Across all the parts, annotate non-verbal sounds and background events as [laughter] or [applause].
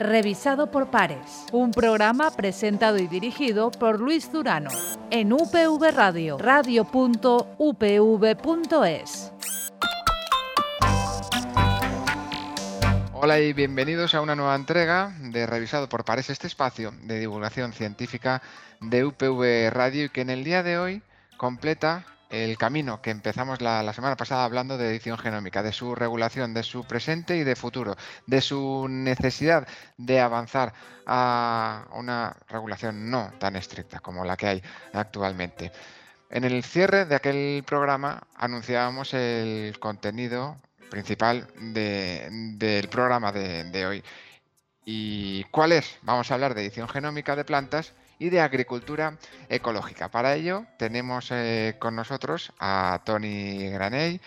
revisado por pares. Un programa presentado y dirigido por Luis Durano en UPV Radio, radio.upv.es. Hola y bienvenidos a una nueva entrega de Revisado por Pares, este espacio de divulgación científica de UPV Radio y que en el día de hoy completa el camino que empezamos la, semana pasada hablando de edición genómica, de su regulación, de su presente y de futuro, de su necesidad de avanzar a una regulación no tan estricta como la que hay actualmente. En el cierre de aquel programa anunciábamos el contenido principal del programa de, de hoy. ¿Y cuál es? Vamos a hablar de edición genómica de plantas y de agricultura ecológica. Para ello tenemos eh, con nosotros a Tony Graney.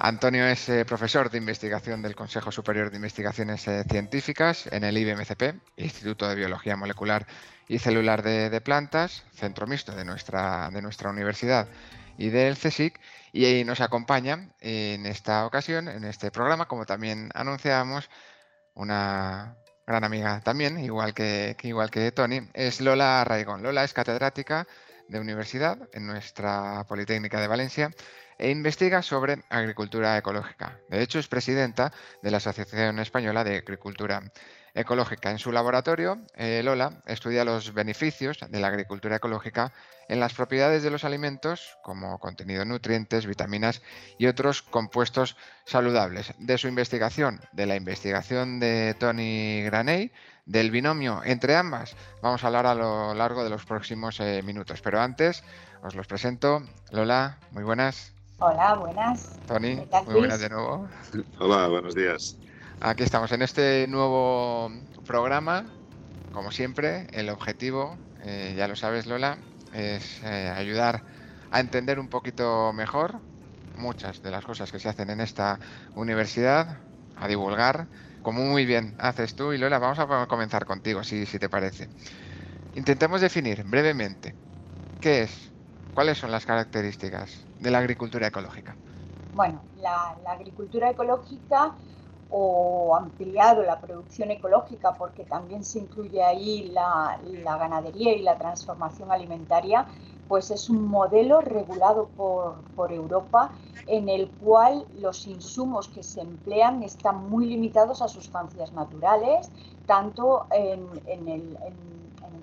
Antonio es eh, profesor de investigación del Consejo Superior de Investigaciones eh, Científicas en el IBMCP, Instituto de Biología Molecular y Celular de, Plantas, centro mixto de nuestra, de nuestra universidad y del CSIC, y nos acompaña en esta ocasión, en este programa, como también anunciábamos, una gran amiga también, igual que, igual que Tony, es Lola Raigón. Lola es catedrática de universidad en nuestra Politécnica de Valencia e investiga sobre agricultura ecológica. De hecho, es presidenta de la Asociación Española de Agricultura ecológica. En su laboratorio, eh, Lola estudia los beneficios de la agricultura ecológica en las propiedades de los alimentos, como contenido de nutrientes, vitaminas y otros compuestos saludables. De su investigación, de la investigación de Tony Graney, del binomio entre ambas, vamos a hablar a lo largo de los próximos eh, minutos. Pero antes, os los presento. Lola, muy buenas. Hola, buenas. Tony, muy buenas de nuevo. Hola, buenos días. Aquí estamos en este nuevo programa. Como siempre, el objetivo, eh, ya lo sabes Lola, es eh, ayudar a entender un poquito mejor muchas de las cosas que se hacen en esta universidad, a divulgar, como muy bien haces tú. Y Lola, vamos a comenzar contigo, si, si te parece. Intentemos definir brevemente qué es, cuáles son las características de la agricultura ecológica. Bueno, la agricultura ecológica o ampliado la producción ecológica, porque también se incluye ahí la, ganadería y la transformación alimentaria, pues es un modelo regulado por, Europa en el cual los insumos que se emplean están muy limitados a sustancias naturales, tanto en, el,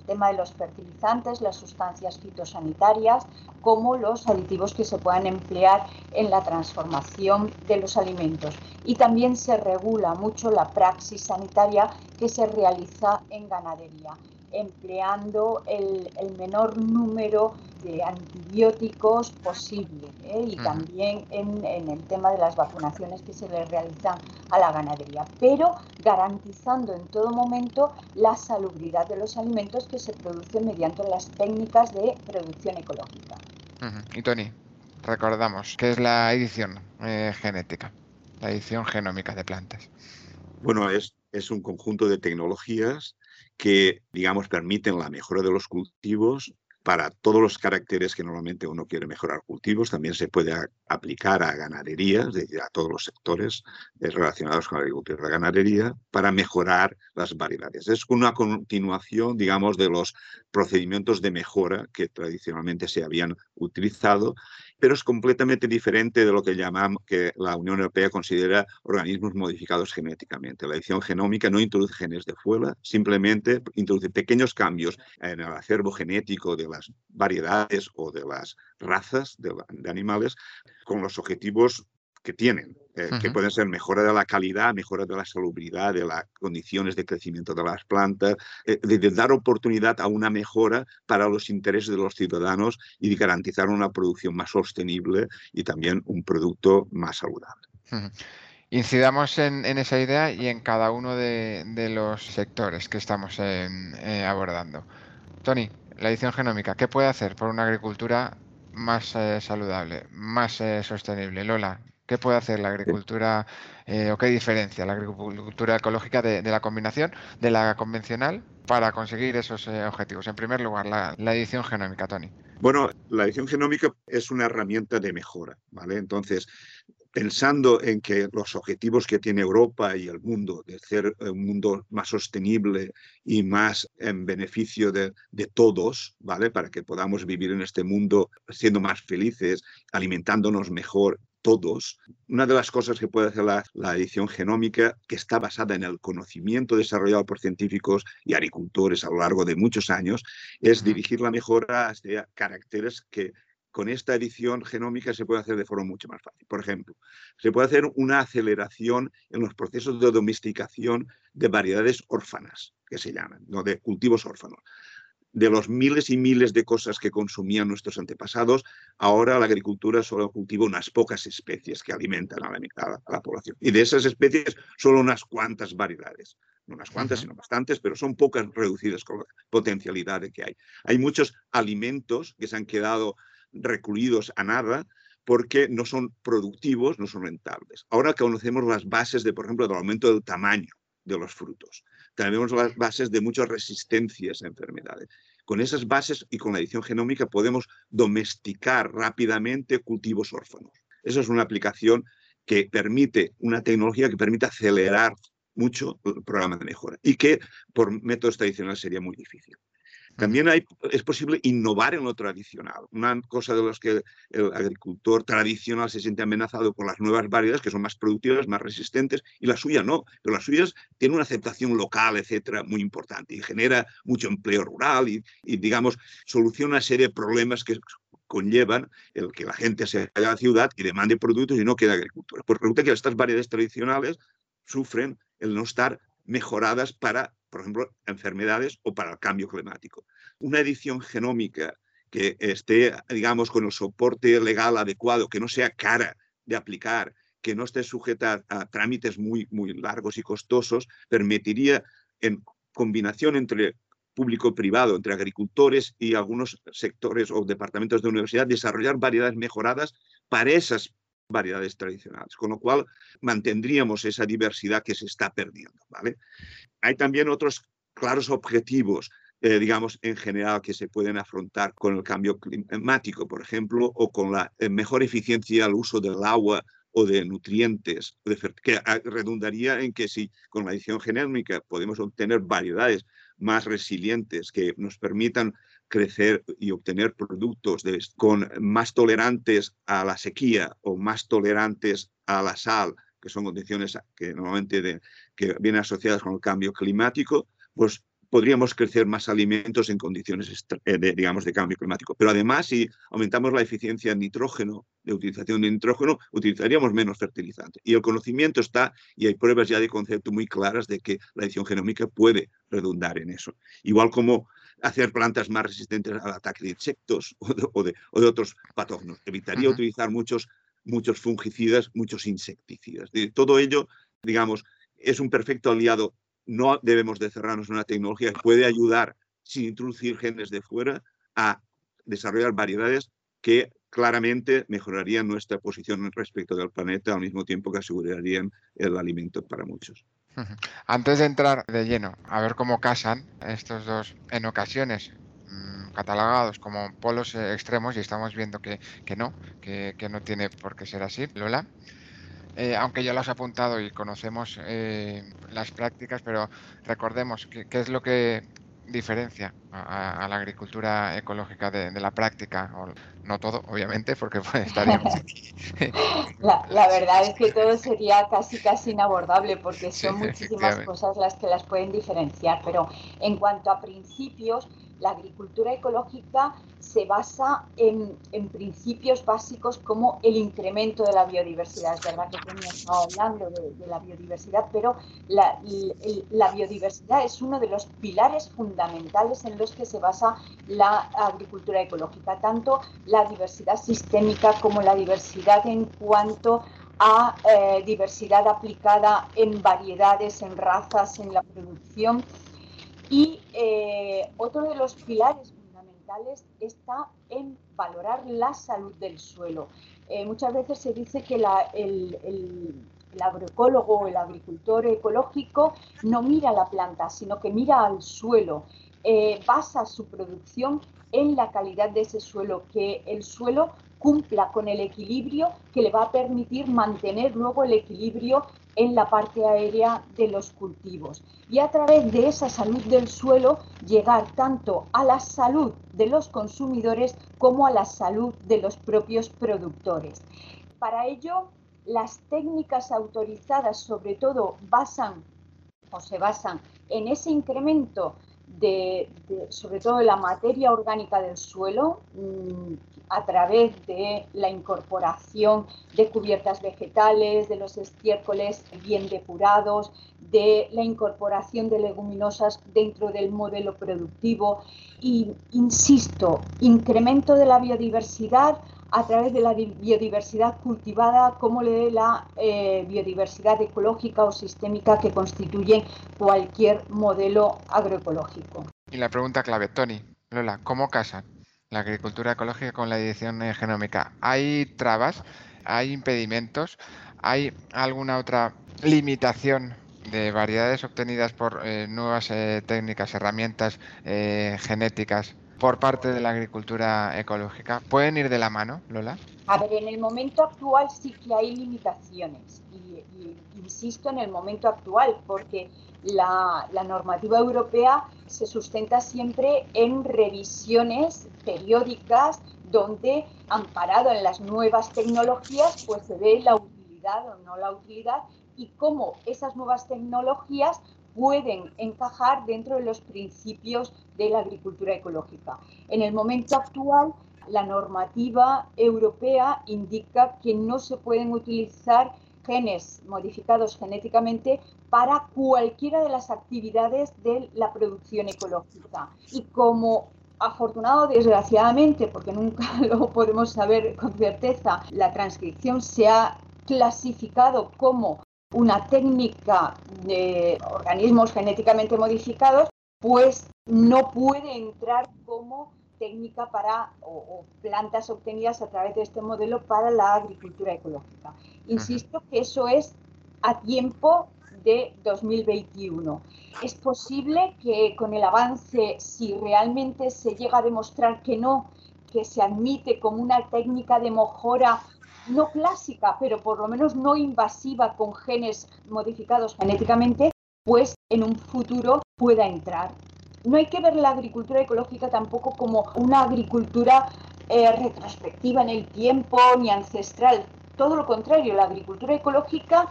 tema de los fertilizantes, las sustancias fitosanitarias, como los aditivos que se puedan emplear en la transformación de los alimentos. Y también se regula mucho la praxis sanitaria que se realiza en ganadería empleando el, menor número de antibióticos posible ¿eh? y también en, el tema de las vacunaciones que se le realizan a la ganadería, pero garantizando en todo momento la salubridad de los alimentos que se producen mediante las técnicas de producción ecológica. Y Tony, recordamos, ¿qué es la edición eh, genética? La edición genómica de plantas. Bueno, es, es un conjunto de tecnologías que, digamos, permiten la mejora de los cultivos para todos los caracteres que normalmente uno quiere mejorar cultivos. También se puede aplicar a ganadería, es decir, a todos los sectores eh, relacionados con la agricultura y la ganadería, para mejorar las variedades. Es una continuación, digamos, de los procedimientos de mejora que tradicionalmente se habían utilizado pero es completamente diferente de lo que llamamos, que la Unión Europea considera organismos modificados genéticamente. La edición genómica no introduce genes de fuera, simplemente introduce pequeños cambios en el acervo genético de las variedades o de las razas de, de animales con los objetivos que tienen, eh, que pueden ser mejora de la calidad, mejora de la salubridad, de las condiciones de crecimiento de las plantas, eh, de, dar oportunidad a una mejora para los intereses de los ciudadanos y de garantizar una producción más sostenible y también un producto más saludable. Incidamos en, esa idea y en cada uno de, los sectores que estamos eh, abordando. Tony, la edición genómica, ¿qué puede hacer por una agricultura más saludable, más sostenible? Lola, ¿Qué puede hacer la agricultura eh, o qué diferencia la agricultura ecológica de, la combinación, de la convencional, para conseguir esos eh, objetivos? En primer lugar, la, edición genómica, Tony. Bueno, la edición genómica es una herramienta de mejora, ¿vale? Entonces, pensando en que los objetivos que tiene Europa y el mundo, de ser un mundo más sostenible y más en beneficio de, todos, ¿vale? Para que podamos vivir en este mundo siendo más felices, alimentándonos mejor todos. Una de las cosas que puede hacer la, edición genómica, que está basada en el conocimiento desarrollado por científicos y agricultores a lo largo de muchos años, es dirigir la mejora hacia caracteres que con esta edición genómica se puede hacer de forma mucho más fácil. Por ejemplo, se puede hacer una aceleración en los procesos de domesticación de variedades órfanas, que se llaman, ¿no? de cultivos órfanos. De los miles y miles de cosas que consumían nuestros antepasados, ahora la agricultura solo cultiva unas pocas especies que alimentan a la, población. Y de esas especies, solo unas cuantas variedades no unas cuantas, sino bastantes, pero son pocas reducidas con la potencialidad que hay. Hay muchos alimentos que se han quedado recluidos a nada porque no son productivos, no son rentables. Ahora conocemos las bases, de, por ejemplo, del aumento del tamaño de los frutos. Tenemos las bases de muchas resistencias a enfermedades. Con esas bases y con la edición genómica podemos domesticar rápidamente cultivos órfanos. Esa es una aplicación que permite, una tecnología que permite acelerar mucho el programa de mejora y que por métodos tradicionales sería muy difícil. También hay, es posible innovar en lo tradicional. Una cosa de las que el agricultor tradicional se siente amenazado con las nuevas variedades, que son más productivas, más resistentes, y la suya no. Pero las suyas tienen una aceptación local, etcétera, muy importante y genera mucho empleo rural y, digamos, soluciona una serie de problemas que conllevan el que la gente se vaya a la ciudad y demande productos y no quede agricultura. Pues resulta que estas variedades tradicionales sufren el no estar mejoradas para por ejemplo, enfermedades o para el cambio climático. Una edición genómica que esté, digamos, con el soporte legal adecuado, que no sea cara de aplicar, que no esté sujeta a, trámites muy, muy largos y costosos, permitiría, en combinación entre público-privado, entre agricultores y algunos sectores o departamentos de universidad, desarrollar variedades mejoradas para esas variedades tradicionales, con lo cual mantendríamos esa diversidad que se está perdiendo. Hay también otros claros objetivos, eh, digamos, en general que se pueden afrontar con el cambio climático, por ejemplo, o con la eh, mejor eficiencia al uso del agua o de nutrientes, que ah, redundaría en que si con la edición genómica podemos obtener variedades más resilientes que nos permitan crecer y obtener productos con más tolerantes a la sequía o más tolerantes a la sal, que son condiciones que normalmente que vienen asociadas con el cambio climático, pues podríamos crecer más alimentos en condiciones eh, de, digamos, de cambio climático. Pero además, si aumentamos la eficiencia de nitrógeno, de utilización de nitrógeno, utilizaríamos menos fertilizante. Y el conocimiento está, y hay pruebas ya de concepto muy claras de que la edición genómica puede redundar en eso. Igual como hacer plantas más resistentes al ataque de insectos [laughs] o de, otros patógenos. Evitaría utilizar muchos, muchos fungicidas, muchos insecticidas. todo ello, digamos, es un perfecto aliado no debemos de cerrarnos en una tecnología que puede ayudar, sin introducir genes de fuera, a desarrollar variedades que claramente mejorarían nuestra posición respecto del planeta al mismo tiempo que asegurarían el alimento para muchos. Antes de entrar de lleno a ver cómo casan estos dos en ocasiones mm, catalogados como polos eh, extremos y estamos viendo que, no, que, que, no tiene por qué ser así, Lola. Eh, aunque ya lo has apuntado y conocemos eh, las prácticas, pero recordemos qué es lo que diferencia a, la agricultura ecológica de, la práctica, no todo, obviamente, porque pues, estaríamos [laughs] aquí. La, la, verdad es que todo sería casi casi inabordable, porque son muchísimas cosas las que las pueden diferenciar, pero en cuanto a principios, la agricultura ecológica se basa en, principios básicos como el incremento de la biodiversidad. Es verdad que hemos hablando de, la biodiversidad, pero la, la, biodiversidad es uno de los pilares fundamentales en los que se basa la agricultura ecológica, tanto la diversidad sistémica como la diversidad en cuanto a eh, diversidad aplicada en variedades, en razas, en la producción y eh, otro de los pilares fundamentales está en valorar la salud del suelo. Eh, muchas veces se dice que el, agroecólogo o el agricultor ecológico no mira la planta, sino que mira al suelo. Eh, basa su producción en la calidad de ese suelo, que el suelo cumpla con el equilibrio que le va a permitir mantener luego el equilibrio en la parte aérea de los cultivos y a través de esa salud del suelo llegar tanto a la salud de los consumidores como a la salud de los propios productores. Para ello, las técnicas autorizadas sobre todo basan o se basan en ese incremento de, sobre todo de la materia orgánica del suelo mm, a través de la incorporación de cubiertas vegetales, de los estiércoles bien depurados, de la incorporación de leguminosas dentro del modelo productivo. Y, insisto, incremento de la biodiversidad a través de la biodiversidad cultivada como de la eh, biodiversidad ecológica o sistémica que constituyen cualquier modelo agroecológico. Y la pregunta clave, Tony, Lola, ¿cómo casan la agricultura ecológica con la edición genómica? ¿Hay trabas? ¿Hay impedimentos? ¿Hay alguna otra limitación de variedades obtenidas por eh, nuevas eh, técnicas, herramientas genéticas por parte de la agricultura ecológica? ¿Pueden ir de la mano, Lola? A ver, en el momento actual sí que hay limitaciones y, insisto en el momento actual porque la, la, normativa europea se sustenta siempre en revisiones periódicas donde, amparado en las nuevas tecnologías, pues se ve la utilidad o no la utilidad y cómo esas nuevas tecnologías pueden encajar dentro de los principios de la agricultura ecológica. En el momento actual, la normativa europea indica que no se pueden utilizar genes modificados genéticamente para cualquiera de las actividades de la producción ecológica. Y como afortunado desgraciadamente, porque nunca [laughs] lo podemos saber con certeza, la transcripción se ha clasificado como una técnica de organismos genéticamente modificados, pues no puede entrar como técnica para o, plantas obtenidas a través de este modelo para la agricultura ecológica. Insisto que eso es a tiempo de 2021. Es posible que con el avance, si realmente se llega a demostrar que no, que se admite como una técnica de mejora no clásica, pero por lo menos no invasiva con genes modificados genéticamente, pues en un futuro pueda entrar. No hay que ver la agricultura ecológica tampoco como una agricultura eh, retrospectiva en el tiempo ni ancestral. Todo lo contrario, la agricultura ecológica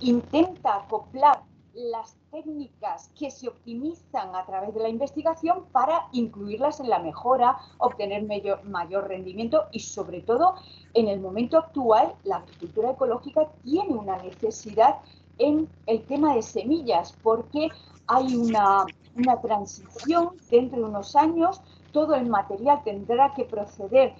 intenta acoplar las técnicas que se optimizan a través de la investigación para incluirlas en la mejora, obtener mayor, rendimiento y sobre todo en el momento actual la agricultura ecológica tiene una necesidad en el tema de semillas porque hay una, una transición dentro de unos años, todo el material tendrá que proceder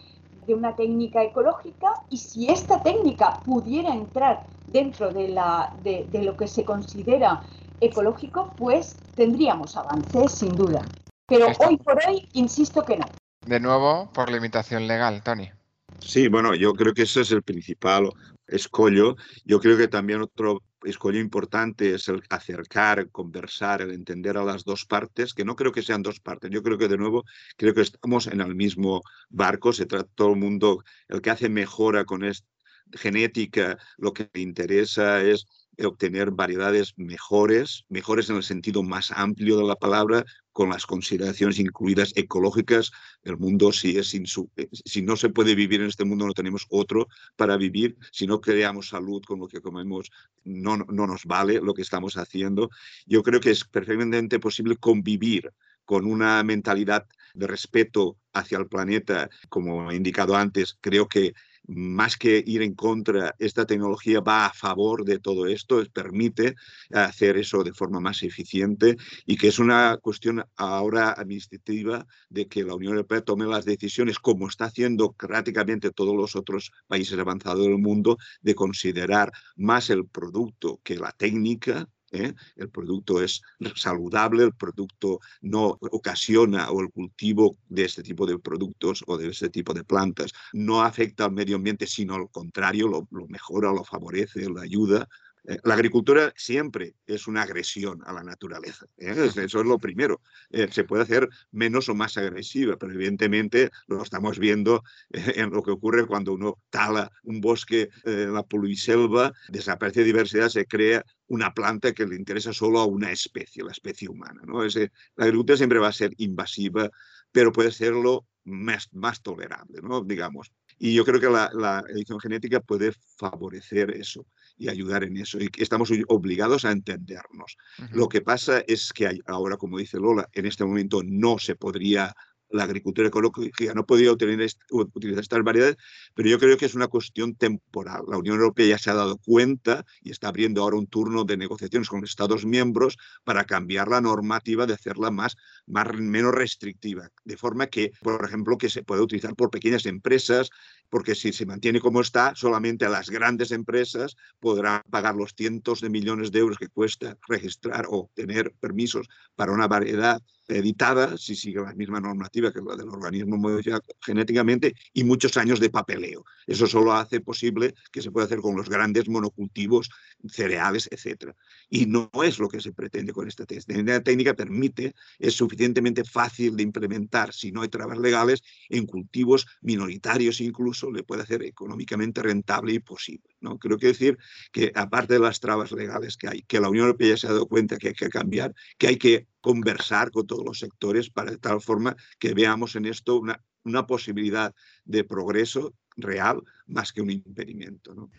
de una técnica ecológica y si esta técnica pudiera entrar dentro de, la, de, de lo que se considera ecológico, pues tendríamos avances sin duda. Pero hoy por hoy, insisto que no. De nuevo, por limitación legal, Tony. Sí, bueno, yo creo que ese es el principal escollo. Yo creo que también otro escollo importante es el acercar, conversar, el entender a las dos partes, que no creo que sean dos partes. Yo creo que de nuevo, creo que estamos en el mismo barco, se trata todo el mundo, el que hace mejora con esta genética, lo que le interesa es obtener variedades mejores, mejores en el sentido más amplio de la palabra, con las consideraciones incluidas ecológicas. El mundo, si, es eh, si no se puede vivir en este mundo, no tenemos otro para vivir. Si no creamos salud con lo que comemos, no, no nos vale lo que estamos haciendo. Yo creo que es perfectamente posible convivir con una mentalidad de respeto hacia el planeta, como he indicado antes, creo que más que ir en contra, esta tecnología va a favor de todo esto, permite hacer eso de forma más eficiente y que es una cuestión ahora administrativa de que la Unión Europea tome las decisiones, como está haciendo prácticamente todos los otros países avanzados del mundo, de considerar más el producto que la técnica ¿eh? el producto es saludable, el producto no ocasiona o el cultivo de este tipo de productos o de este tipo de plantas no afecta al medio ambiente, sino al contrario, lo, mejora, lo favorece, lo ayuda la agricultura siempre es una agresión a la naturaleza. ¿eh? Eso es lo primero. Eh, se puede hacer menos o más agresiva, pero evidentemente lo estamos viendo en lo que ocurre cuando uno tala un bosque en la poliselva, desaparece diversidad, se crea una planta que le interesa solo a una especie, la especie humana. ¿no? la agricultura siempre va a ser invasiva, pero puede serlo más, más tolerable, ¿no? digamos. Y yo creo que la, la, edición genética puede favorecer eso y ayudar en eso. Y estamos obligados a entendernos. Lo que pasa es que hay, ahora, como dice Lola, en este momento no se podría la agricultura ecológica no podía utilizar estas variedades, pero yo creo que es una cuestión temporal. La Unión Europea ya se ha dado cuenta y está abriendo ahora un turno de negociaciones con Estados miembros para cambiar la normativa de hacerla más, más menos restrictiva, de forma que, por ejemplo, que se pueda utilizar por pequeñas empresas, porque si se mantiene como está, solamente a las grandes empresas podrán pagar los cientos de millones de euros que cuesta registrar o tener permisos para una variedad editada, si sigue la misma normativa que la del organismo modificado genéticamente, y muchos años de papeleo. Eso solo hace posible que se pueda hacer con los grandes monocultivos, cereales, etc. Y no es lo que se pretende con esta técnica. La técnica permite, es suficientemente fácil de implementar si no hay trabas legales en cultivos minoritarios incluso, le puede hacer económicamente rentable y posible. ¿no? Creo que decir que aparte de las trabas legales que hay, que la Unión Europea ya se ha dado cuenta que hay que cambiar, que hay que conversar con todos los sectores para de tal forma que veamos en esto una, una posibilidad de progreso real más que un impedimento. ¿no?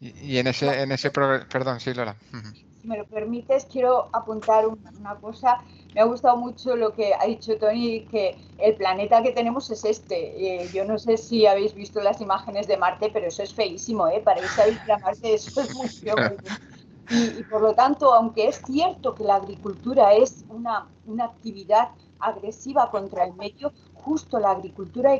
y, en ese, en ese perdón, sí, Lola. Si me lo permites, quiero apuntar una, cosa. Me ha gustado mucho lo que ha dicho Tony, que el planeta que tenemos es este. Eh, yo no sé si habéis visto las imágenes de Marte, pero eso es feísimo, ¿eh? Para irse a vivir a Marte, eso es muy feo. [laughs] Y, por lo tanto, aunque es cierto que la agricultura es una, una actividad agresiva contra el medio, justo la agricultura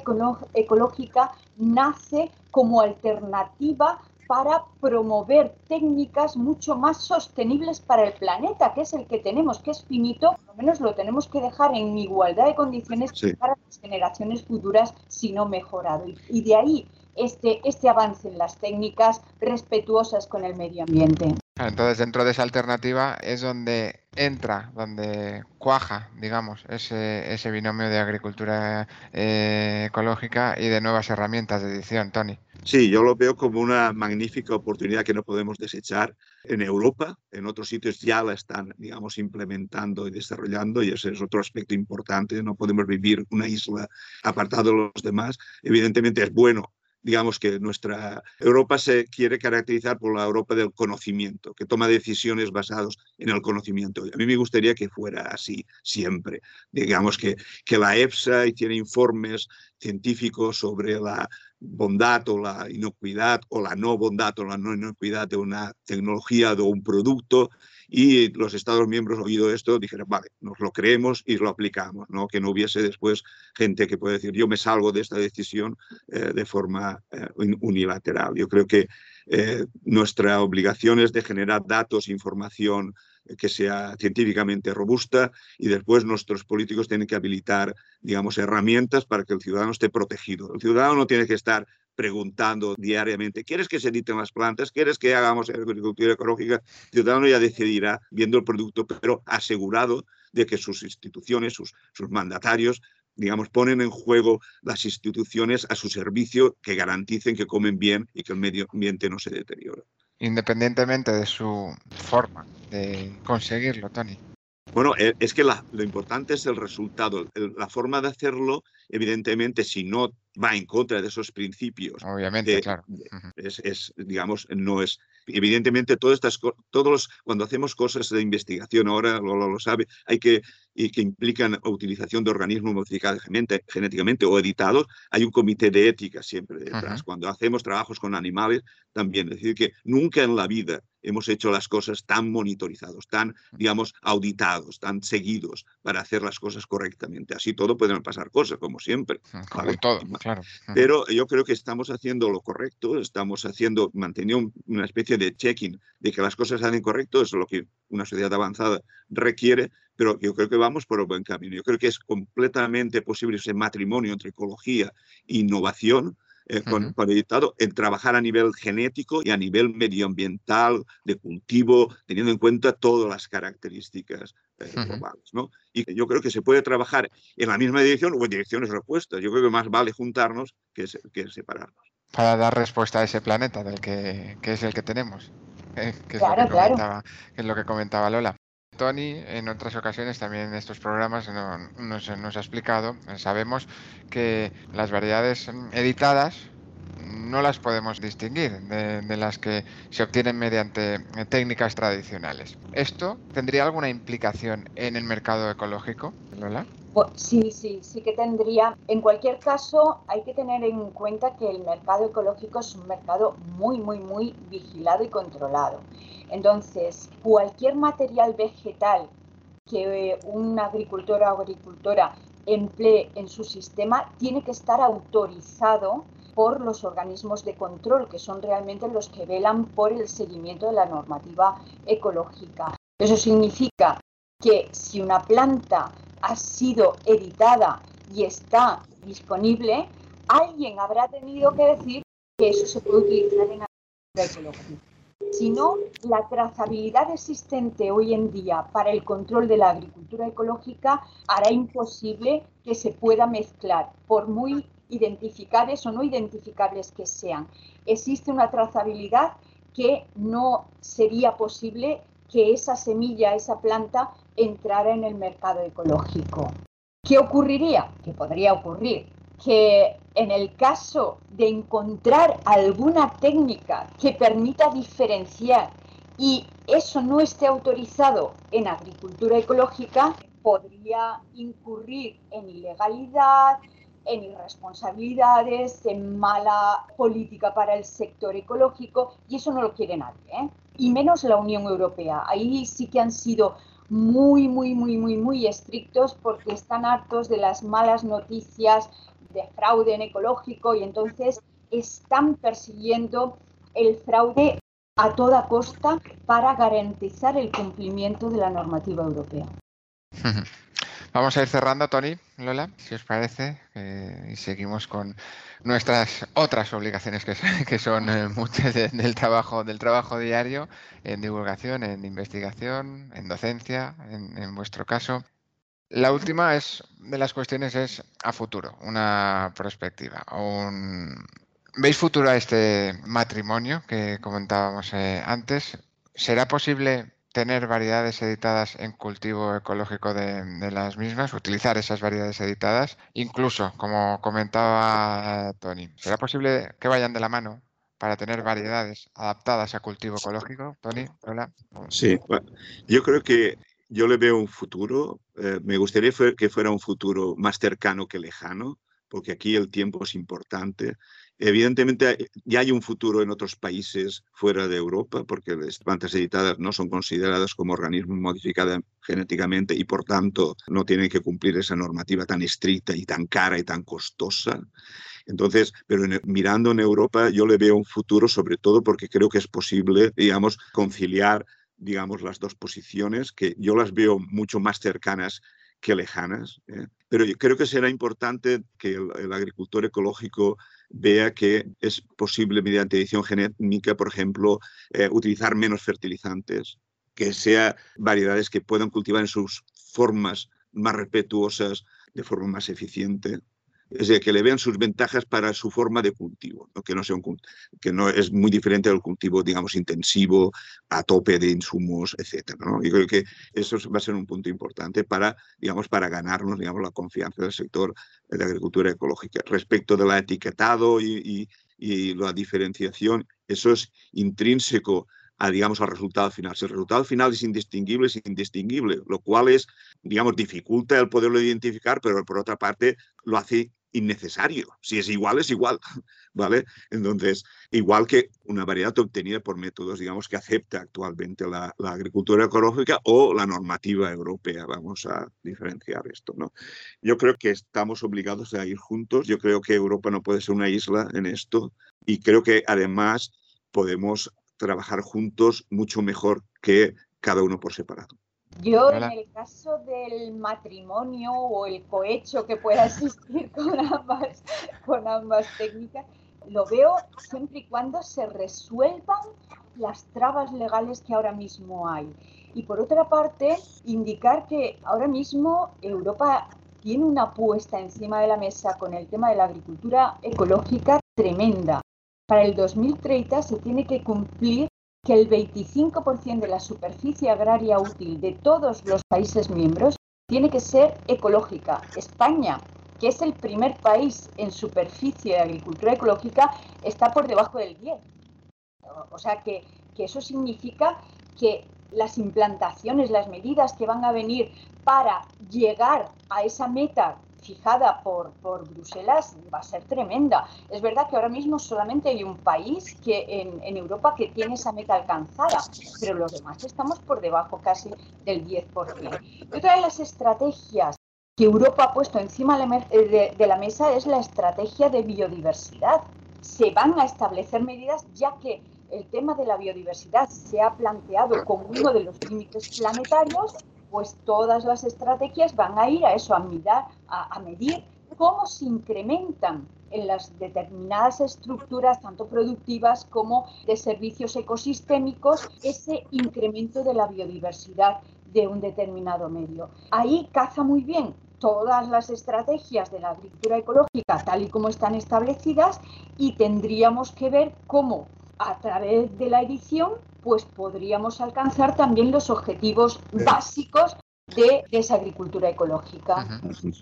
ecológica nace como alternativa para promover técnicas mucho más sostenibles para el planeta, que es el que tenemos, que es finito, por lo menos lo tenemos que dejar en igualdad de condiciones para las generaciones futuras, si no mejorado. Y, de ahí este, este avance en las técnicas respetuosas con el medio ambiente. Entonces, dentro de esa alternativa es donde entra, donde cuaja, digamos, ese, ese binomio de agricultura eh, ecológica y de nuevas herramientas de edición, Tony. Sí, yo lo veo como una magnífica oportunidad que no podemos desechar en Europa. En otros sitios ya la están, digamos, implementando y desarrollando y ese es otro aspecto importante. No podemos vivir una isla apartado de los demás. Evidentemente es bueno digamos que nuestra Europa se quiere caracterizar por la Europa del conocimiento, que toma decisiones basadas en el conocimiento. A mí me gustaría que fuera así siempre. Digamos que, que la EFSA tiene informes científicos sobre la bondad o la inocuidad o la no bondad o la no inocuidad de una tecnología o de un producto y los Estados miembros, oído esto, dijeron, vale, nos lo creemos y lo aplicamos, ¿no? que no hubiese después gente que puede decir, yo me salgo de esta decisión eh, de forma eh, unilateral. Yo creo que eh, nuestra obligación es de generar datos, información que sea científicamente robusta y después nuestros políticos tienen que habilitar, digamos, herramientas para que el ciudadano esté protegido. El ciudadano no tiene que estar preguntando diariamente, ¿quieres que se editen las plantas? ¿Quieres que hagamos agricultura ecológica? El ciudadano ya decidirá viendo el producto, pero asegurado de que sus instituciones, sus, sus mandatarios, digamos, ponen en juego las instituciones a su servicio que garanticen que comen bien y que el medio ambiente no se deteriora. Independientemente de su forma de conseguirlo, Tony. Bueno, e, es que lo importante es el resultado. La forma de hacerlo, evidentemente, si no va en contra de esos principios. Obviamente, claro. Es, digamos, no es. Evidentemente, todas estas, todos cuando hacemos cosas de investigación, ahora lo, lo, sabe, hay que, y que implican utilización de organismos modificados genéticamente o editados, hay un comité de ética siempre detrás. Cuando hacemos trabajos con animales, también. Es decir, que nunca en la vida hemos hecho las cosas tan monitorizados, tan, digamos, auditados, tan seguidos para hacer las cosas correctamente. Así todo pueden pasar cosas, como siempre. Como todo, claro. Pero yo creo que estamos haciendo lo correcto, estamos haciendo, manteniendo una especie de checking de que las cosas se hacen correcto, es lo que una sociedad avanzada requiere, pero yo creo que vamos por el buen camino. Yo creo que es completamente posible ese matrimonio entre ecología e innovación eh, con, editado en trabajar a nivel genético y a nivel medioambiental, de cultivo, teniendo en cuenta todas las características eh, globales. ¿no? Y yo creo que se puede trabajar en la misma dirección o en direcciones opuestas. Yo creo que más vale juntarnos que, que separarnos. Para dar respuesta a ese planeta del que, que es el que tenemos. Eh, que, es lo que comentaba, que es lo que comentaba Lola. Tony en otras ocasiones también en estos programas nos, ha explicado, sabemos que las variedades editadas no las podemos distinguir de, las que se obtienen mediante técnicas tradicionales. ¿Esto tendría alguna implicación en el mercado ecológico, Lola? Sí, sí, sí que tendría. En cualquier caso, hay que tener en cuenta que el mercado ecológico es un mercado muy, muy, muy vigilado y controlado. Entonces, cualquier material vegetal que un agricultor o agricultora emplee en su sistema tiene que estar autorizado por los organismos de control, que son realmente los que velan por el seguimiento de la normativa ecológica. Eso significa que si una planta ha sido editada y está disponible, alguien habrá tenido que decir que eso se puede utilizar en agricultura ecológica sino la trazabilidad existente hoy en día para el control de la agricultura ecológica hará imposible que se pueda mezclar, por muy identificables o no identificables que sean. Existe una trazabilidad que no sería posible que esa semilla, esa planta, entrara en el mercado ecológico. ¿Qué ocurriría? ¿Qué podría ocurrir? que en el caso de encontrar alguna técnica que permita diferenciar y eso no esté autorizado en agricultura ecológica, podría incurrir en ilegalidad, en irresponsabilidades, en mala política para el sector ecológico y eso no lo quiere nadie, ¿eh? y menos la Unión Europea. Ahí sí que han sido muy, muy, muy, muy, muy estrictos porque están hartos de las malas noticias de fraude en ecológico y entonces están persiguiendo el fraude a toda costa para garantizar el cumplimiento de la normativa europea. [laughs] Vamos a ir cerrando, Tony, Lola, si os parece, eh, y seguimos con nuestras otras obligaciones que, [laughs] son eh, muchas del trabajo del trabajo diario en divulgación, en investigación, en docencia, en vuestro caso. La última es de las cuestiones es a futuro, una perspectiva. ¿Veis futuro a este matrimonio que comentábamos eh, antes? ¿Será posible tener variedades editadas en cultivo ecológico de, las mismas, utilizar esas variedades editadas, incluso, como comentaba Tony, ¿será posible que vayan de la mano para tener variedades adaptadas a cultivo ecológico? Tony, hola. Sí, yo creo que yo le veo un futuro, eh, me gustaría que fuera un futuro más cercano que lejano, porque aquí el tiempo es importante. Evidentemente ya hay un futuro en otros países fuera de Europa, porque las plantas editadas no son consideradas como organismos modificados genéticamente y por tanto no tienen que cumplir esa normativa tan estricta y tan cara y tan costosa. Entonces, pero mirando en Europa, yo le veo un futuro sobre todo porque creo que es posible, digamos, conciliar digamos, las dos posiciones, que yo las veo mucho más cercanas que lejanas. ¿eh? Pero yo creo que será importante que el, agricultor ecológico vea que es posible mediante edición genética, por ejemplo, eh, utilizar menos fertilizantes, que sea variedades que puedan cultivar en sus formas más respetuosas de forma más eficiente es decir, que le vean sus ventajas para su forma de cultivo, ¿no? Que, no sea un, que no es muy diferente del cultivo, digamos, intensivo, a tope de insumos, etc. ¿no? Y creo que eso va a ser un punto importante para, digamos, para ganarnos digamos, la confianza del sector de agricultura ecológica. Respecto del etiquetado y, y la diferenciación, eso es intrínseco a, digamos, al resultado final. Si el resultado final es indistinguible, es indistinguible, lo cual es, digamos, dificulta el poderlo identificar, pero por otra parte lo hace innecesario. Si es igual, es igual, [laughs] ¿vale? Entonces, igual que una variedad obtenida por métodos, digamos, que acepta actualmente la, agricultura ecológica o la normativa europea. Vamos a diferenciar esto, ¿no? Yo creo que estamos obligados a ir juntos. Yo creo que Europa no puede ser una isla en esto y creo que además podemos trabajar juntos mucho mejor que cada uno por separado. Yo en el caso del matrimonio o el cohecho que pueda [laughs] existir con ambas, con ambas técnicas, lo veo siempre y cuando se resuelvan las trabas legales que ahora mismo hay. Y por otra parte, indicar que ahora mismo Europa tiene una puesta encima de la mesa con el tema de la agricultura ecológica tremenda. Para el 2030 se tiene que cumplir que el 25% de la superficie agraria útil de todos los países miembros tiene que ser ecológica. España, que es el primer país en superficie de agricultura ecológica, está por debajo del 10. O sea que, que eso significa que las implantaciones, las medidas que van a venir para llegar a esa meta fijada por, por, Bruselas va a ser tremenda. Es verdad que ahora mismo solamente hay un país que en, en, Europa que tiene esa meta alcanzada, pero los demás estamos por debajo casi del 10%. Y otra de las estrategias que Europa ha puesto encima de, de la mesa es la estrategia de biodiversidad. Se van a establecer medidas ya que el tema de la biodiversidad se ha planteado como uno de los límites planetarios, pues todas las estrategias van a ir a eso, a, mirar, a, medir cómo se incrementan en las determinadas estructuras, tanto productivas como de servicios ecosistémicos, ese incremento de la biodiversidad de un determinado medio. Ahí caza muy bien todas las estrategias de la agricultura ecológica tal y como están establecidas y tendríamos que ver cómo a través de la edición, pues podríamos alcanzar también los objetivos básicos de, esa agricultura ecológica.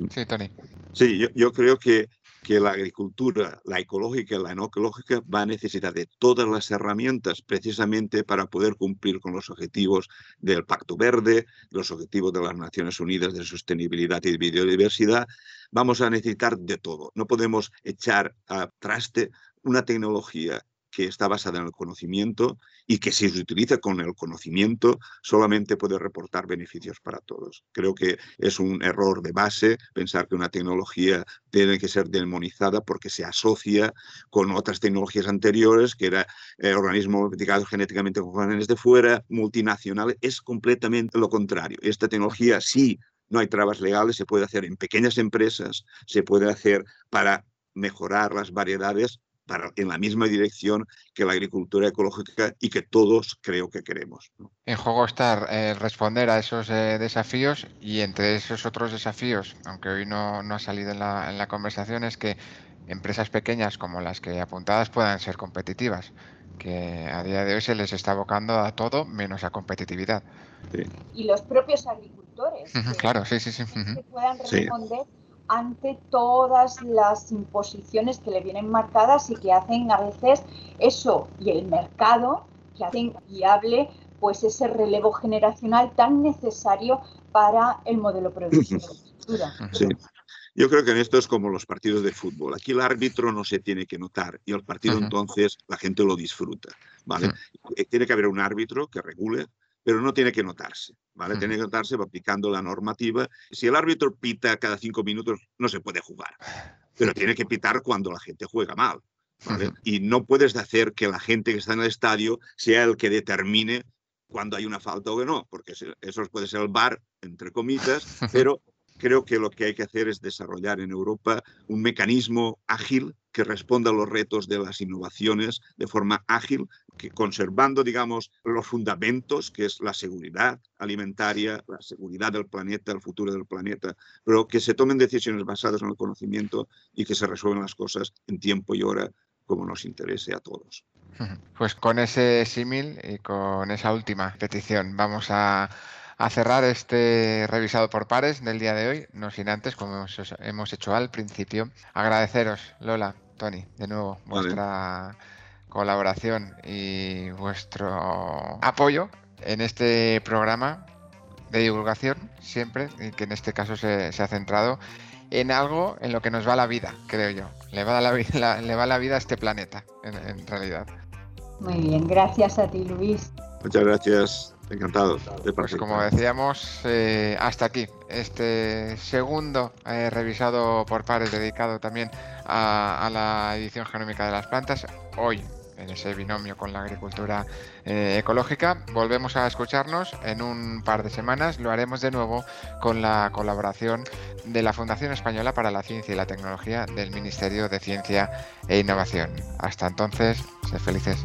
Sí, Tony. Sí, yo, yo creo que, que, la agricultura, la ecológica y la no ecológica, va a necesitar de todas las herramientas precisamente para poder cumplir con los objetivos del Pacto Verde, los objetivos de las Naciones Unidas de sostenibilidad y biodiversidad. Vamos a necesitar de todo. No podemos echar a traste una tecnología que está basada en el conocimiento y que si se utiliza con el conocimiento solamente puede reportar beneficios para todos. Creo que es un error de base pensar que una tecnología tiene que ser demonizada porque se asocia con otras tecnologías anteriores, que era eh, organismos modificados genéticamente con genes de fuera, multinacionales. Es completamente lo contrario. Esta tecnología sí no hay trabas legales, se puede hacer en pequeñas empresas, se puede hacer para mejorar las variedades en la misma dirección que la agricultura ecológica y que todos creo que queremos. En juego está eh, responder a esos eh, desafíos y entre esos otros desafíos, aunque hoy no, no ha salido en la, en la, conversación, es que empresas pequeñas como las que apuntadas puedan ser competitivas, que a día de hoy se les está abocando a todo menos a competitividad. Sí. Y los propios agricultores. claro, sí, sí, sí. Que puedan responder. Sí ante todas las imposiciones que le vienen marcadas y que hacen a veces eso y el mercado que hacen viable pues ese relevo generacional tan necesario para el modelo productivo Sí. Yo creo que en esto es como los partidos de fútbol. Aquí el árbitro no se tiene que notar y el partido entonces la gente lo disfruta. ¿vale? Eh, tiene que haber un árbitro que regule, pero no tiene que notarse, ¿vale? Tiene que notarse aplicando la normativa. Si el árbitro pita cada cinco minutos, no se puede jugar, pero tiene que pitar cuando la gente juega mal. ¿vale? Y no puedes hacer que la gente que está en el estadio sea el que determine cuando hay una falta o no, porque eso puede ser el bar, entre comillas, [laughs] pero creo que lo que hay que hacer es desarrollar en Europa un mecanismo ágil que responda a los retos de las innovaciones de forma ágil, que conservando, digamos, los fundamentos, que es la seguridad alimentaria, la seguridad del planeta, el futuro del planeta, pero que se tomen decisiones basadas en el conocimiento y que se resuelvan las cosas en tiempo y hora como nos interese a todos. [laughs] Pues con ese símil y con esa última petición vamos a a cerrar este revisado por pares del día de hoy, no sin antes, como hemos hecho al principio, agradeceros, Lola, Tony, de nuevo, vuestra colaboración y vuestro apoyo en este programa de divulgación, siempre, y que en este caso se, ha centrado en algo en lo que nos va la vida, creo yo. Le va la, [laughs] le va la vida a este planeta, en realidad. Muy bien, gracias a ti, Luis. Muchas gracias. Encantado de Pues como decíamos, eh, hasta aquí este segundo eh, revisado por pares dedicado también a, la edición genómica de las plantas. Hoy en ese binomio con la agricultura eh, ecológica. Volvemos a escucharnos en un par de semanas. Lo haremos de nuevo con la colaboración de la Fundación Española para la Ciencia y la Tecnología del Ministerio de Ciencia e Innovación. Hasta entonces, sed felices.